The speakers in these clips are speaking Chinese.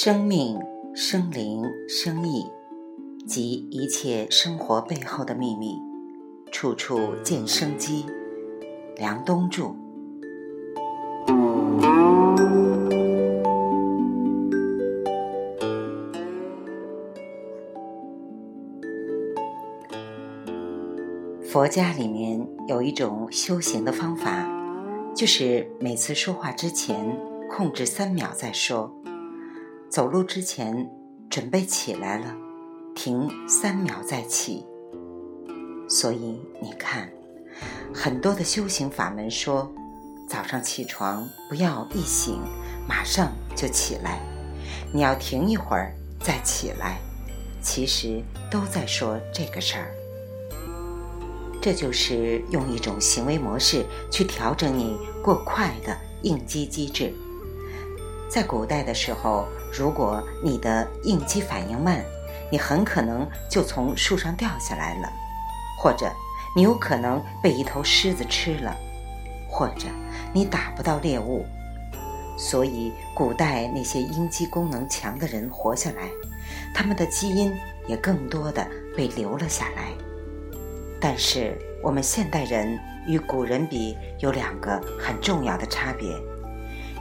生命、生灵、生意，及一切生活背后的秘密，处处见生机。梁冬著。佛家里面有一种修行的方法，就是每次说话之前控制三秒再说。走路之前，准备起来了，停三秒再起。所以你看，很多的修行法门说，早上起床不要一醒马上就起来，你要停一会儿再起来。其实都在说这个事儿。这就是用一种行为模式去调整你过快的应激机制。在古代的时候。如果你的应激反应慢，你很可能就从树上掉下来了，或者你有可能被一头狮子吃了，或者你打不到猎物。所以，古代那些应激功能强的人活下来，他们的基因也更多的被留了下来。但是，我们现代人与古人比，有两个很重要的差别。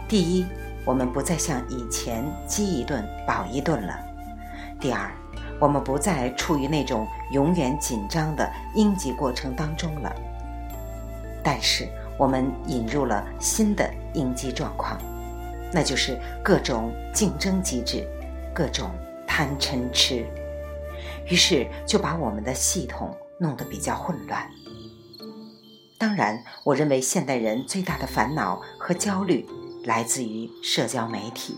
第一，我们不再像以前饥一顿饱一顿了。第二，我们不再处于那种永远紧张的应激过程当中了。但是，我们引入了新的应激状况，那就是各种竞争机制，各种贪嗔痴，于是就把我们的系统弄得比较混乱。当然，我认为现代人最大的烦恼和焦虑。来自于社交媒体，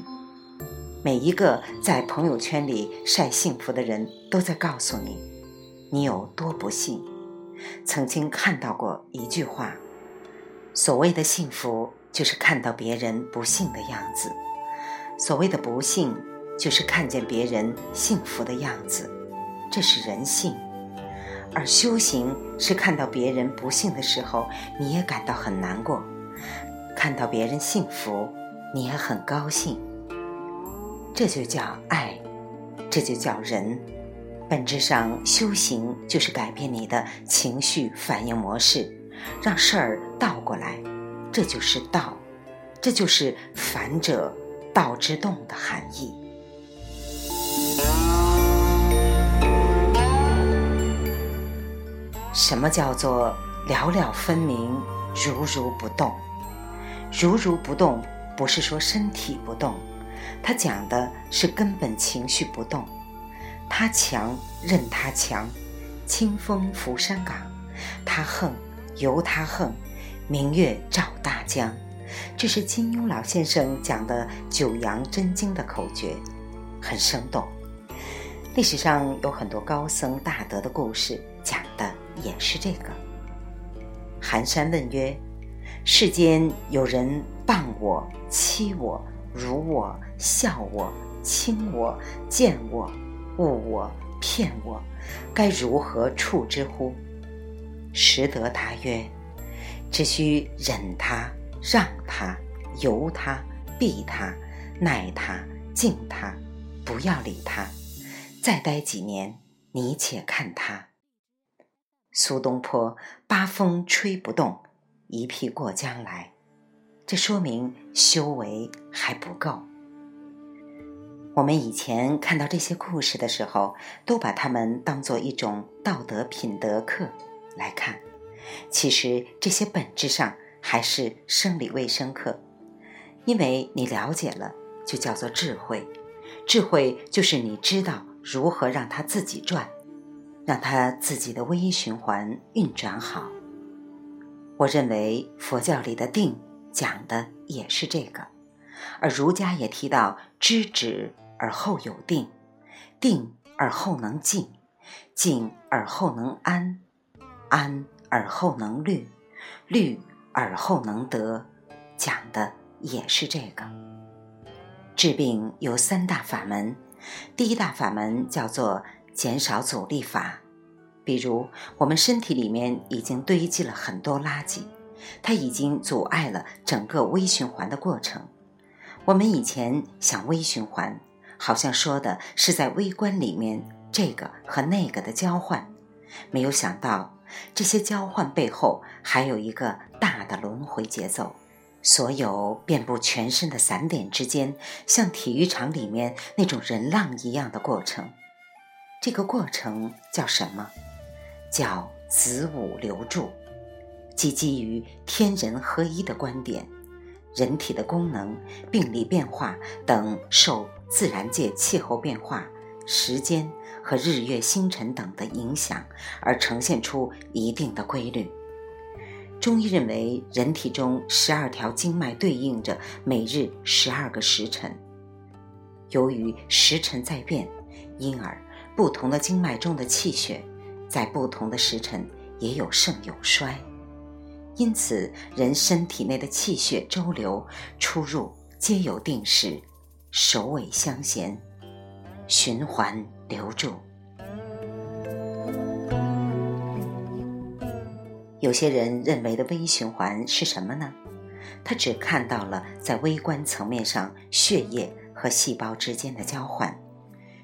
每一个在朋友圈里晒幸福的人都在告诉你，你有多不幸。曾经看到过一句话：所谓的幸福，就是看到别人不幸的样子；所谓的不幸，就是看见别人幸福的样子。这是人性，而修行是看到别人不幸的时候，你也感到很难过。看到别人幸福，你也很高兴，这就叫爱，这就叫人。本质上，修行就是改变你的情绪反应模式，让事儿倒过来，这就是道，这就是反者道之动的含义。什么叫做了了分明，如如不动？如如不动，不是说身体不动，他讲的是根本情绪不动。他强任他强，清风拂山岗；他横由他横，明月照大江。这是金庸老先生讲的《九阳真经》的口诀，很生动。历史上有很多高僧大德的故事，讲的也是这个。寒山问曰。世间有人谤我、欺我、辱我、笑我、轻我、贱我、误我、骗我，该如何处之乎？实得答曰：只需忍他、让他、由他、避他、耐他、敬他，不要理他。再待几年，你且看他。苏东坡八风吹不动。一屁过江来，这说明修为还不够。我们以前看到这些故事的时候，都把它们当做一种道德品德课来看。其实这些本质上还是生理卫生课，因为你了解了，就叫做智慧。智慧就是你知道如何让它自己转，让它自己的微循环运转好。我认为佛教里的定讲的也是这个，而儒家也提到知止而后有定，定而后能静，静而后能安，安而后能虑，虑而后能得，讲的也是这个。治病有三大法门，第一大法门叫做减少阻力法。比如，我们身体里面已经堆积了很多垃圾，它已经阻碍了整个微循环的过程。我们以前想微循环，好像说的是在微观里面这个和那个的交换，没有想到这些交换背后还有一个大的轮回节奏。所有遍布全身的散点之间，像体育场里面那种人浪一样的过程。这个过程叫什么？叫子午流注，即基于天人合一的观点，人体的功能、病理变化等受自然界气候变化、时间和日月星辰等的影响，而呈现出一定的规律。中医认为，人体中十二条经脉对应着每日十二个时辰。由于时辰在变，因而不同的经脉中的气血在不同的时辰也有盛有衰。因此，人身体内的气血周流出入皆有定时，首尾相衔，循环流注。有些人认为的微循环是什么呢？他只看到了在微观层面上血液和细胞之间的交换，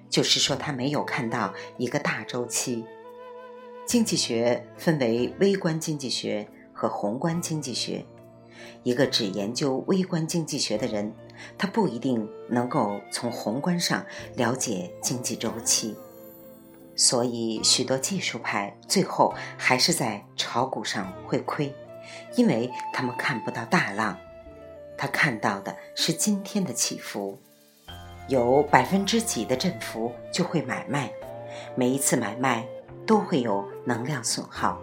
就是说他没有看到一个大周期。经济学分为微观经济学和宏观经济学，一个只研究微观经济学的人，他不一定能够从宏观上了解经济周期。所以，许多技术派最后还是在炒股上会亏，因为他们看不到大浪，他看到的是今天的起伏，有百分之几的振幅就会买卖，每一次买卖都会有能量损耗，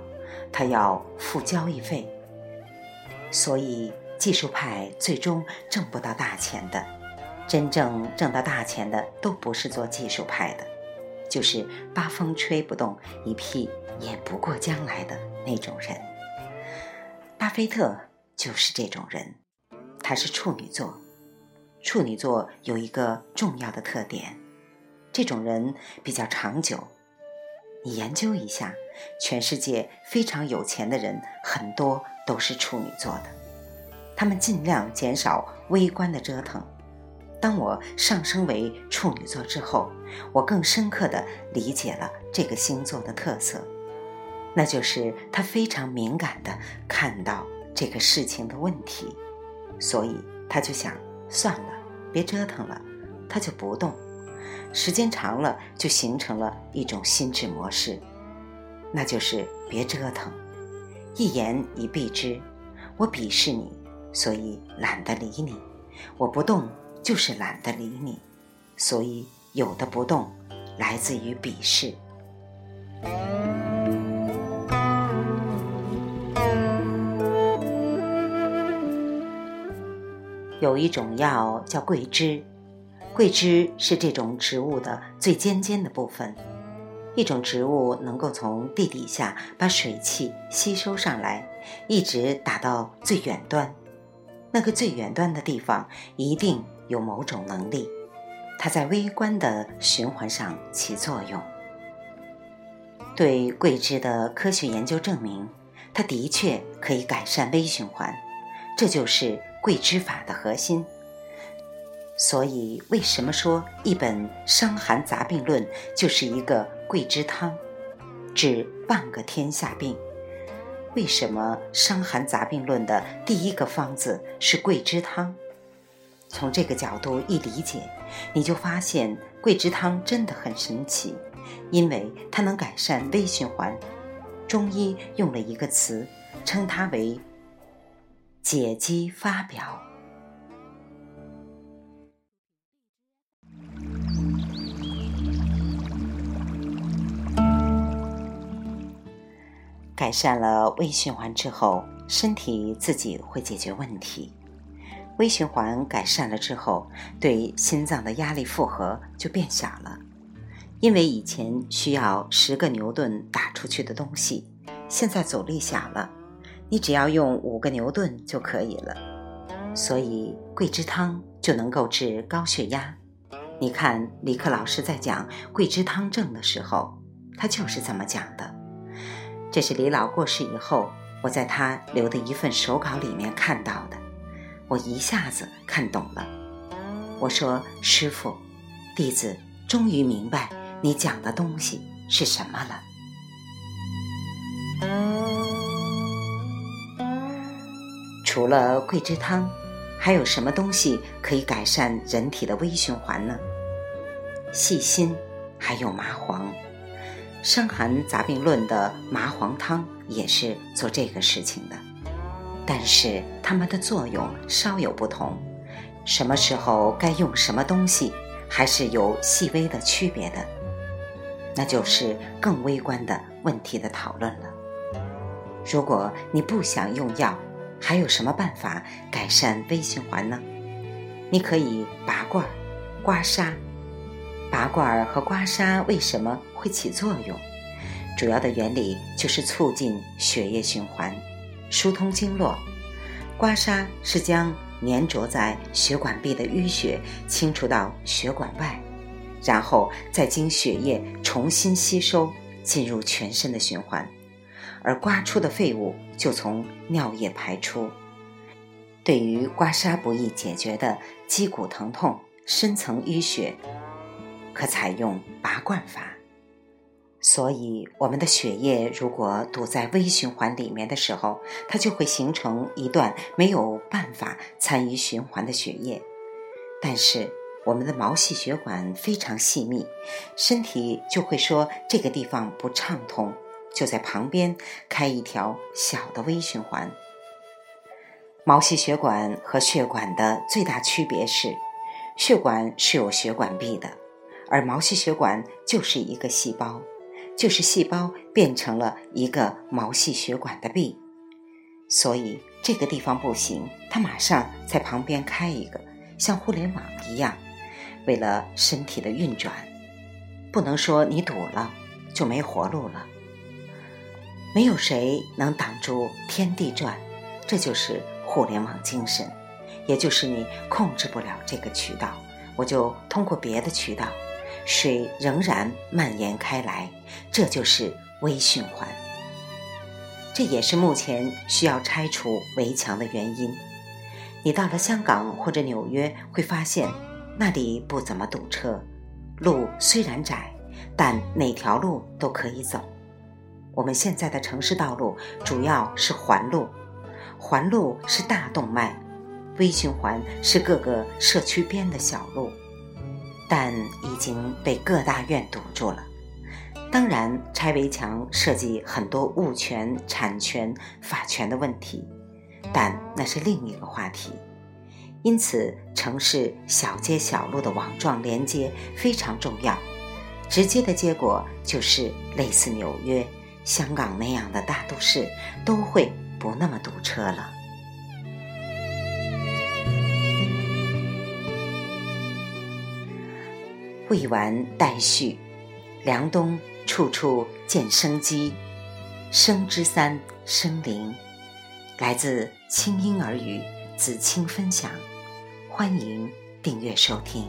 他要付交易费。所以，技术派最终挣不到大钱的，真正挣到大钱的都不是做技术派的。就是八风吹不动，一屁也不过将来的那种人。巴菲特就是这种人，他是处女座。处女座有一个重要的特点，这种人比较长久。你研究一下，全世界非常有钱的人很多都是处女座的，他们尽量减少微观的折腾。当我上升为处女座之后，我更深刻地理解了这个星座的特色，那就是他非常敏感地看到这个事情的问题，所以他就想算了，别折腾了，他就不动。时间长了，就形成了一种心智模式，那就是别折腾，一言以蔽之，我鄙视你，所以懒得理你，我不动。就是懒得理你，所以有的不动来自于鄙视。有一种药叫桂枝，桂枝是这种植物的最尖尖的部分。一种植物能够从地底下把水汽吸收上来，一直打到最远端，那个最远端的地方一定。有某种能力，它在微观的循环上起作用。对桂枝的科学研究证明，它的确可以改善微循环，这就是桂枝法的核心。所以，为什么说一本《伤寒杂病论》就是一个桂枝汤，治半个天下病？为什么《伤寒杂病论》的第一个方子是桂枝汤？从这个角度一理解，你就发现桂枝汤真的很神奇，因为它能改善微循环。中医用了一个词，称它为“解肌发表”，改善了微循环之后，身体自己会解决问题。微循环改善了之后，对心脏的压力负荷就变小了。因为以前需要十个牛顿打出去的东西，现在阻力小了，你只要用五个牛顿就可以了。所以桂枝汤就能够治高血压。你看李克老师在讲桂枝汤症的时候，他就是这么讲的。这是李老过世以后，我在他留的一份手稿里面看到的。我一下子看懂了。我说：“师傅，弟子终于明白你讲的东西是什么了。除了桂枝汤，还有什么东西可以改善人体的微循环呢？细心，还有麻黄，《伤寒杂病论》的麻黄汤也是做这个事情的。但是它们的作用稍有不同，什么时候该用什么东西，还是有细微的区别的。那就是更微观的问题的讨论了。如果你不想用药，还有什么办法改善微循环呢？你可以拔罐、刮痧。拔罐和刮痧为什么会起作用？主要的原理就是促进血液循环。疏通经络，刮痧是将粘着在血管壁的淤血清除到血管外，然后再经血液重新吸收进入全身的循环，而刮出的废物就从尿液排出。对于刮痧不易解决的肌骨疼痛、深层淤血，可采用拔罐法。所以，我们的血液如果堵在微循环里面的时候，它就会形成一段没有办法参与循环的血液。但是，我们的毛细血管非常细密，身体就会说这个地方不畅通，就在旁边开一条小的微循环。毛细血管和血管的最大区别是，血管是有血管壁的，而毛细血管就是一个细胞。就是细胞变成了一个毛细血管的壁，所以这个地方不行，它马上在旁边开一个，像互联网一样，为了身体的运转，不能说你堵了就没活路了。没有谁能挡住天地转，这就是互联网精神，也就是你控制不了这个渠道，我就通过别的渠道。水仍然蔓延开来，这就是微循环。这也是目前需要拆除围墙的原因。你到了香港或者纽约，会发现那里不怎么堵车，路虽然窄，但哪条路都可以走。我们现在的城市道路主要是环路，环路是大动脉，微循环是各个社区边的小路。但已经被各大院堵住了。当然，拆围墙涉及很多物权、产权、法权的问题，但那是另一个话题。因此，城市小街小路的网状连接非常重要。直接的结果就是，类似纽约、香港那样的大都市都会不那么堵车了。未完待续，凉冬处处见生机，生之三生灵。来自清音儿语子清分享，欢迎订阅收听。